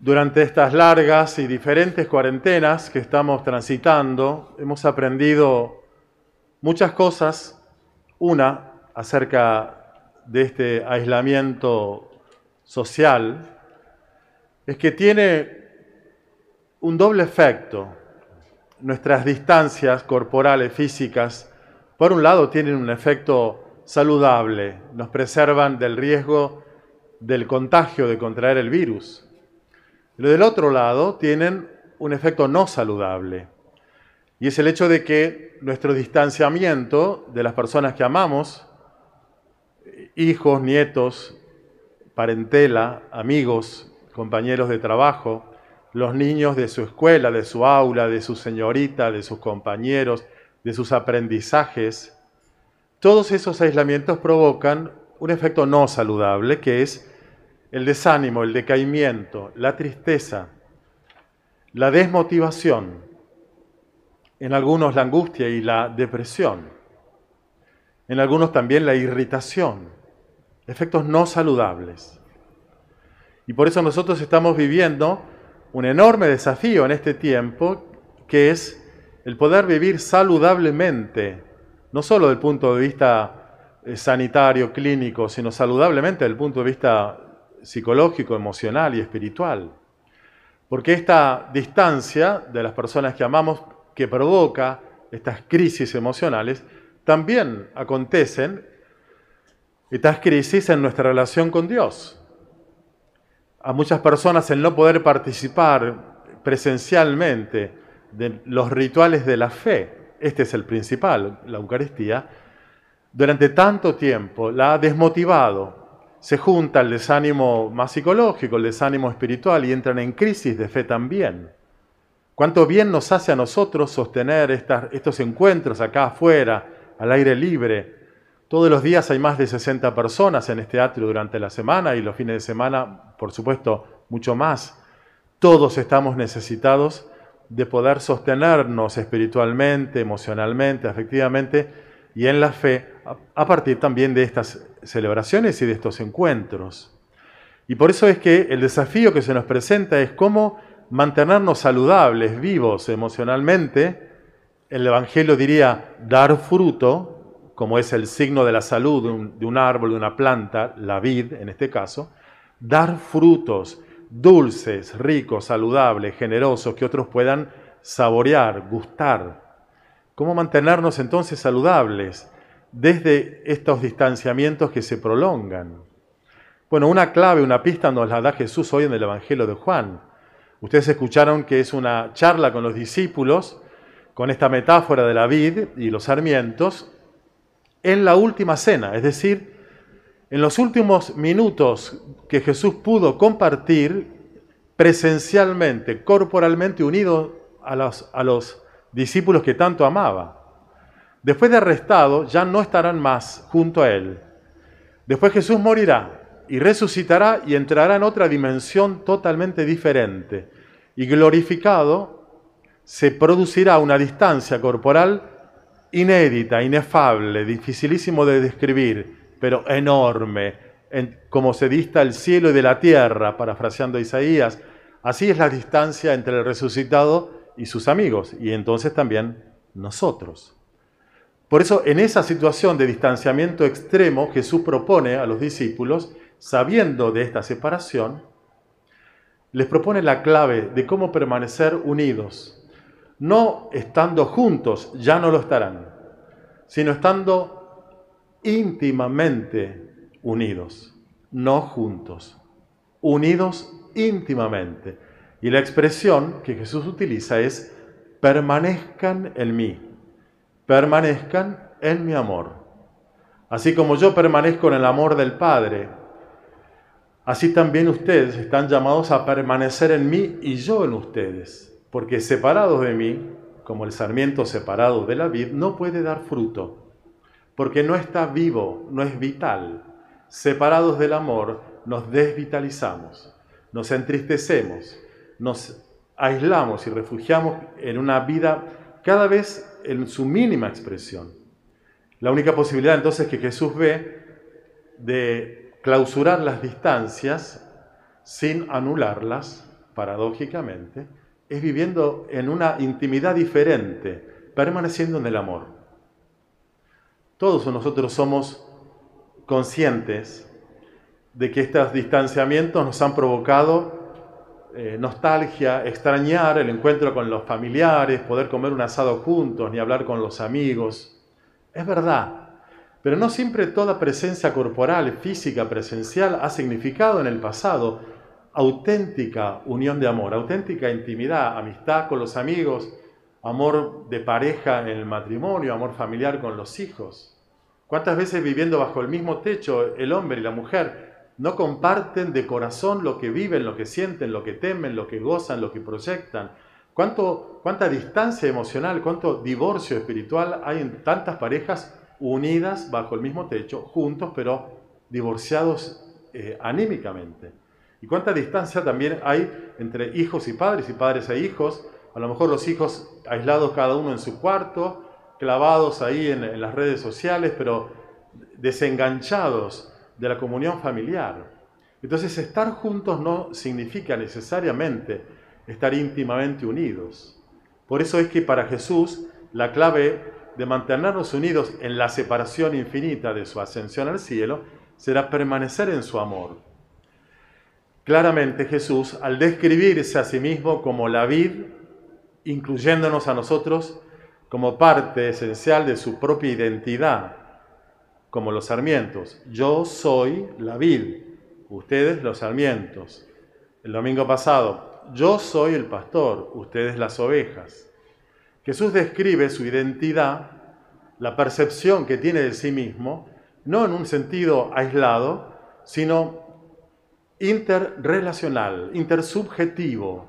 Durante estas largas y diferentes cuarentenas que estamos transitando, hemos aprendido muchas cosas. Una, acerca de este aislamiento social, es que tiene un doble efecto. Nuestras distancias corporales, físicas, por un lado tienen un efecto saludable, nos preservan del riesgo del contagio de contraer el virus. Pero del otro lado tienen un efecto no saludable. Y es el hecho de que nuestro distanciamiento de las personas que amamos, hijos, nietos, parentela, amigos, compañeros de trabajo, los niños de su escuela, de su aula, de su señorita, de sus compañeros, de sus aprendizajes, todos esos aislamientos provocan un efecto no saludable, que es el desánimo, el decaimiento, la tristeza, la desmotivación, en algunos la angustia y la depresión, en algunos también la irritación, efectos no saludables. Y por eso nosotros estamos viviendo un enorme desafío en este tiempo, que es el poder vivir saludablemente no solo desde el punto de vista eh, sanitario, clínico, sino saludablemente desde el punto de vista psicológico, emocional y espiritual. Porque esta distancia de las personas que amamos que provoca estas crisis emocionales, también acontecen estas crisis en nuestra relación con Dios. A muchas personas el no poder participar presencialmente de los rituales de la fe este es el principal, la Eucaristía, durante tanto tiempo la ha desmotivado. Se junta el desánimo más psicológico, el desánimo espiritual y entran en crisis de fe también. Cuánto bien nos hace a nosotros sostener estos encuentros acá afuera, al aire libre. Todos los días hay más de 60 personas en este atrio durante la semana y los fines de semana, por supuesto, mucho más. Todos estamos necesitados de poder sostenernos espiritualmente, emocionalmente, afectivamente y en la fe a partir también de estas celebraciones y de estos encuentros. Y por eso es que el desafío que se nos presenta es cómo mantenernos saludables, vivos emocionalmente. El Evangelio diría dar fruto, como es el signo de la salud de un, de un árbol, de una planta, la vid en este caso, dar frutos, dulces, ricos, saludables, generosos, que otros puedan saborear, gustar. ¿Cómo mantenernos entonces saludables desde estos distanciamientos que se prolongan? Bueno, una clave, una pista nos la da Jesús hoy en el Evangelio de Juan. Ustedes escucharon que es una charla con los discípulos, con esta metáfora de la vid y los sarmientos, en la última cena, es decir, en los últimos minutos que Jesús pudo compartir presencialmente, corporalmente unido a los, a los discípulos que tanto amaba. Después de arrestado, ya no estarán más junto a él. Después Jesús morirá y resucitará y entrará en otra dimensión totalmente diferente. Y glorificado, se producirá una distancia corporal inédita, inefable, dificilísimo de describir, pero enorme, como se dista el cielo y de la tierra, parafraseando Isaías. Así es la distancia entre el resucitado y sus amigos, y entonces también nosotros. Por eso, en esa situación de distanciamiento extremo, Jesús propone a los discípulos, sabiendo de esta separación, les propone la clave de cómo permanecer unidos. No estando juntos, ya no lo estarán, sino estando íntimamente unidos, no juntos, unidos íntimamente. Y la expresión que Jesús utiliza es permanezcan en mí, permanezcan en mi amor. Así como yo permanezco en el amor del Padre, así también ustedes están llamados a permanecer en mí y yo en ustedes, porque separados de mí, como el sarmiento separado de la vid, no puede dar fruto. Porque no está vivo, no es vital. Separados del amor, nos desvitalizamos, nos entristecemos, nos aislamos y refugiamos en una vida cada vez en su mínima expresión. La única posibilidad entonces que Jesús ve de clausurar las distancias sin anularlas, paradójicamente, es viviendo en una intimidad diferente, permaneciendo en el amor. Todos nosotros somos conscientes de que estos distanciamientos nos han provocado eh, nostalgia, extrañar el encuentro con los familiares, poder comer un asado juntos, ni hablar con los amigos. Es verdad, pero no siempre toda presencia corporal, física, presencial ha significado en el pasado auténtica unión de amor, auténtica intimidad, amistad con los amigos, amor de pareja en el matrimonio, amor familiar con los hijos. ¿Cuántas veces viviendo bajo el mismo techo el hombre y la mujer no comparten de corazón lo que viven, lo que sienten, lo que temen, lo que gozan, lo que proyectan? ¿Cuánto, ¿Cuánta distancia emocional, cuánto divorcio espiritual hay en tantas parejas unidas bajo el mismo techo, juntos pero divorciados eh, anímicamente? ¿Y cuánta distancia también hay entre hijos y padres y padres e hijos? A lo mejor los hijos aislados cada uno en su cuarto, clavados ahí en, las redes sociales, pero desenganchados de la comunión familiar. Entonces estar juntos no significa necesariamente estar íntimamente unidos. Por eso es que para Jesús la clave de mantenernos unidos en la separación infinita de su ascensión al cielo será permanecer en su amor. Claramente Jesús, al describirse a sí mismo como la vid, incluyéndonos a nosotros como parte esencial de su propia identidad, como los sarmientos. Yo soy la vid, ustedes los sarmientos. El domingo pasado, yo soy el pastor, ustedes las ovejas. Jesús describe su identidad, la percepción que tiene de sí mismo, no en un sentido aislado, sino interrelacional, intersubjetivo.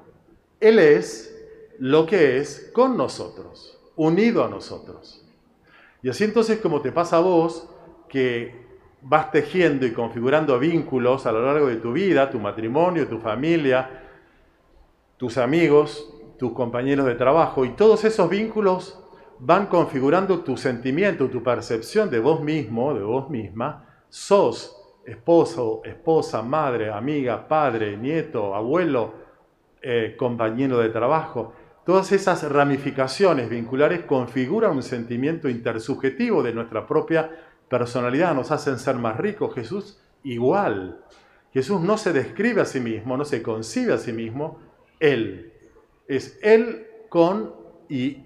Él es lo que es con nosotros, unido a nosotros. Y así entonces como te pasa a vos, que vas tejiendo y configurando vínculos a lo largo de tu vida, tu matrimonio, tu familia, tus amigos, tus compañeros de trabajo, y todos esos vínculos van configurando tu sentimiento, tu percepción de vos mismo, de vos misma, sos esposo, esposa, madre, amiga, padre, nieto, abuelo, eh, compañero de trabajo. Todas esas ramificaciones vinculares configuran un sentimiento intersubjetivo de nuestra propia personalidad, nos hacen ser más ricos. Jesús igual. Jesús no se describe a sí mismo, no se concibe a sí mismo, Él. Es Él con y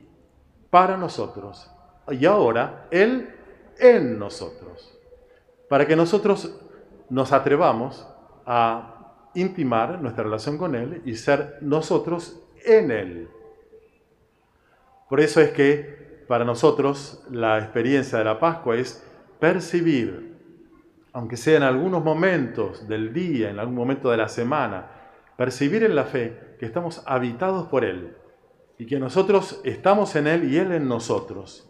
para nosotros. Y ahora, Él en nosotros. Para que nosotros nos atrevamos a intimar nuestra relación con Él y ser nosotros en Él. Por eso es que para nosotros la experiencia de la Pascua es percibir, aunque sea en algunos momentos del día, en algún momento de la semana, percibir en la fe que estamos habitados por Él y que nosotros estamos en Él y Él en nosotros.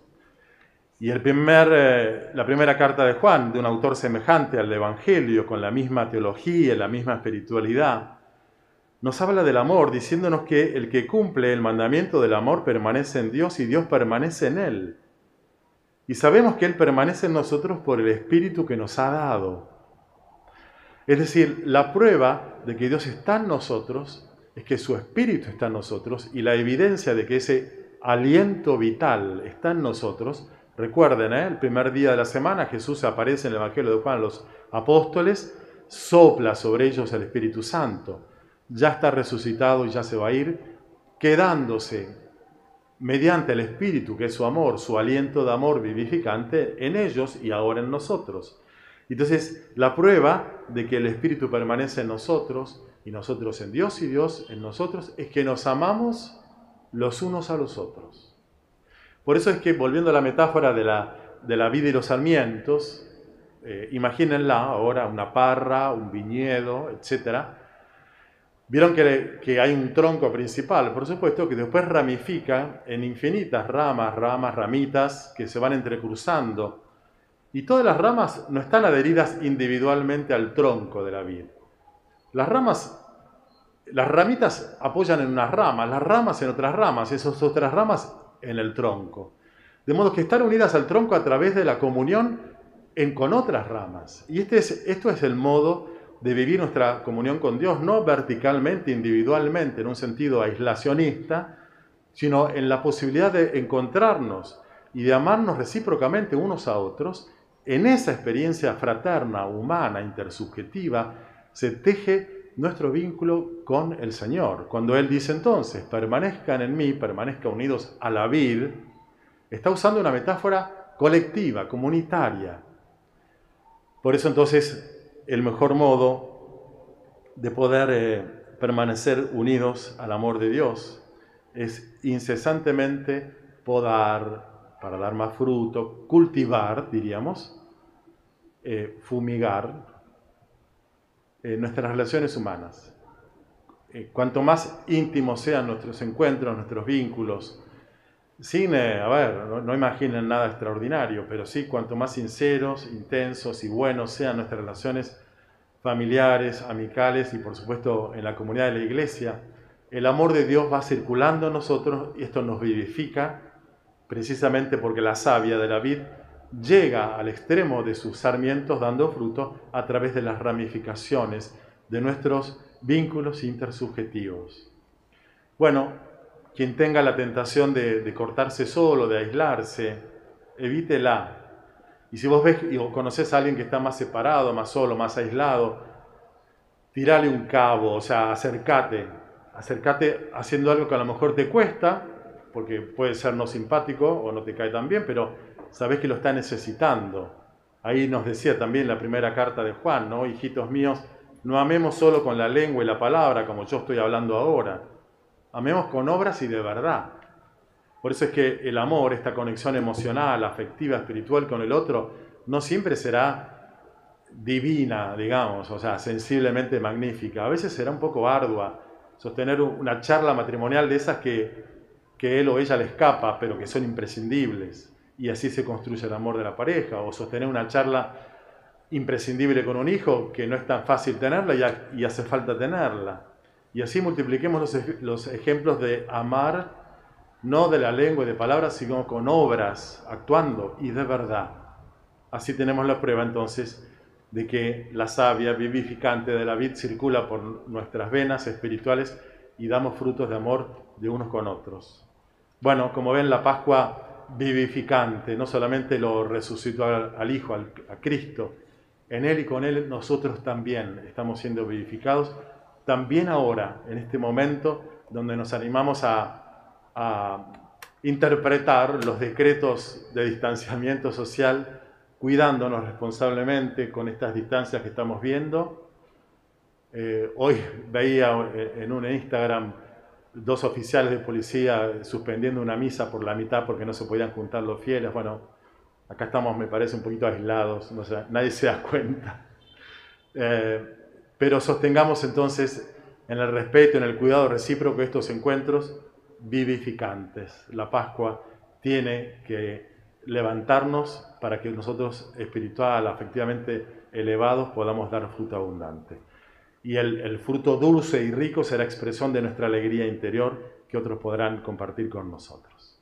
Y el primer, eh, la primera carta de Juan, de un autor semejante al Evangelio, con la misma teología, la misma espiritualidad, nos habla del amor, diciéndonos que el que cumple el mandamiento del amor permanece en Dios y Dios permanece en él. Y sabemos que Él permanece en nosotros por el Espíritu que nos ha dado. Es decir, la prueba de que Dios está en nosotros es que su Espíritu está en nosotros y la evidencia de que ese aliento vital está en nosotros Recuerden, ¿eh? el primer día de la semana Jesús aparece en el Evangelio de Juan a los apóstoles, sopla sobre ellos el Espíritu Santo. Ya está resucitado y ya se va a ir, quedándose mediante el Espíritu, que es su amor, su aliento de amor vivificante en ellos y ahora en nosotros. Entonces, la prueba de que el Espíritu permanece en nosotros y nosotros en Dios y Dios en nosotros es que nos amamos los unos a los otros. Por eso es que, volviendo a la metáfora de la, de la vida y los sarmientos, eh, imagínenla ahora una parra, un viñedo, etc. Vieron que, hay un tronco principal, por supuesto, que después ramifica en infinitas ramas, ramas, ramitas que se van entrecruzando. Y todas las ramas no están adheridas individualmente al tronco de la vid. Las ramas, las ramitas apoyan en unas ramas, las ramas en otras ramas, esas otras ramas en el tronco. De modo que están unidas al tronco a través de la comunión en, con otras ramas. Y este es, esto es el modo de vivir nuestra comunión con Dios, no verticalmente, individualmente, en un sentido aislacionista, sino en la posibilidad de encontrarnos y de amarnos recíprocamente unos a otros, en esa experiencia fraterna, humana, intersubjetiva, se teje nuestro vínculo con el Señor. Cuando Él dice entonces, permanezcan en mí, permanezcan unidos a la vid, está usando una metáfora colectiva, comunitaria. Por eso entonces el mejor modo de poder eh, permanecer unidos al amor de Dios es incesantemente podar para dar más fruto, cultivar, diríamos, eh, fumigar eh, nuestras relaciones humanas. Cuanto más íntimos sean nuestros encuentros, nuestros vínculos, sin, a ver, no, imaginen nada extraordinario, pero sí cuanto más sinceros, intensos y buenos sean nuestras relaciones familiares, amicales y por supuesto en la comunidad de la iglesia, el amor de Dios va circulando en nosotros y esto nos vivifica precisamente porque la savia de la vid llega al extremo de sus sarmientos dando fruto a través de las ramificaciones de nuestros vínculos intersubjetivos. Bueno, quien tenga la tentación de, cortarse solo, de aislarse, evítela. Y si vos ves o conoces a alguien que está más separado, más solo, más aislado, tirale un cabo, o sea, acércate, acércate haciendo algo que a lo mejor te cuesta, porque puede ser no simpático o no te cae tan bien, pero sabés que lo está necesitando. Ahí nos decía también la primera carta de Juan, ¿no? Hijitos míos, no amemos solo con la lengua y la palabra, como yo estoy hablando ahora. Amemos con obras y de verdad. Por eso es que el amor, esta conexión emocional, afectiva, espiritual con el otro, no siempre será divina, digamos, o sea, sensiblemente magnífica. A veces será un poco ardua sostener una charla matrimonial de esas que, que él o ella le escapa, pero que son imprescindibles y así se construye el amor de la pareja, o sostener una charla imprescindible con un hijo que no es tan fácil tenerla y, hace falta tenerla. Y así multipliquemos los, los, ejemplos de amar, no de la lengua y de palabras, sino con obras, actuando y de verdad. Así tenemos la prueba entonces de que la savia vivificante de la vid circula por nuestras venas espirituales y damos frutos de amor de unos con otros. Bueno, como ven, la Pascua vivificante, no solamente lo resucitó al, Hijo, a Cristo, en Él y con Él nosotros también estamos siendo vivificados, también ahora, en este momento donde nos animamos a, interpretar los decretos de distanciamiento social, cuidándonos responsablemente con estas distancias que estamos viendo. Eh, hoy veía en un Instagram dos oficiales de policía suspendiendo una misa por la mitad porque no se podían juntar los fieles. Bueno, acá estamos, me parece, un poquito aislados, no nadie se da cuenta. Eh, pero sostengamos entonces en el respeto, en el cuidado recíproco estos encuentros vivificantes. La Pascua tiene que levantarnos para que nosotros espiritual, afectivamente elevados, podamos dar fruto abundante y el, fruto dulce y rico será expresión de nuestra alegría interior que otros podrán compartir con nosotros.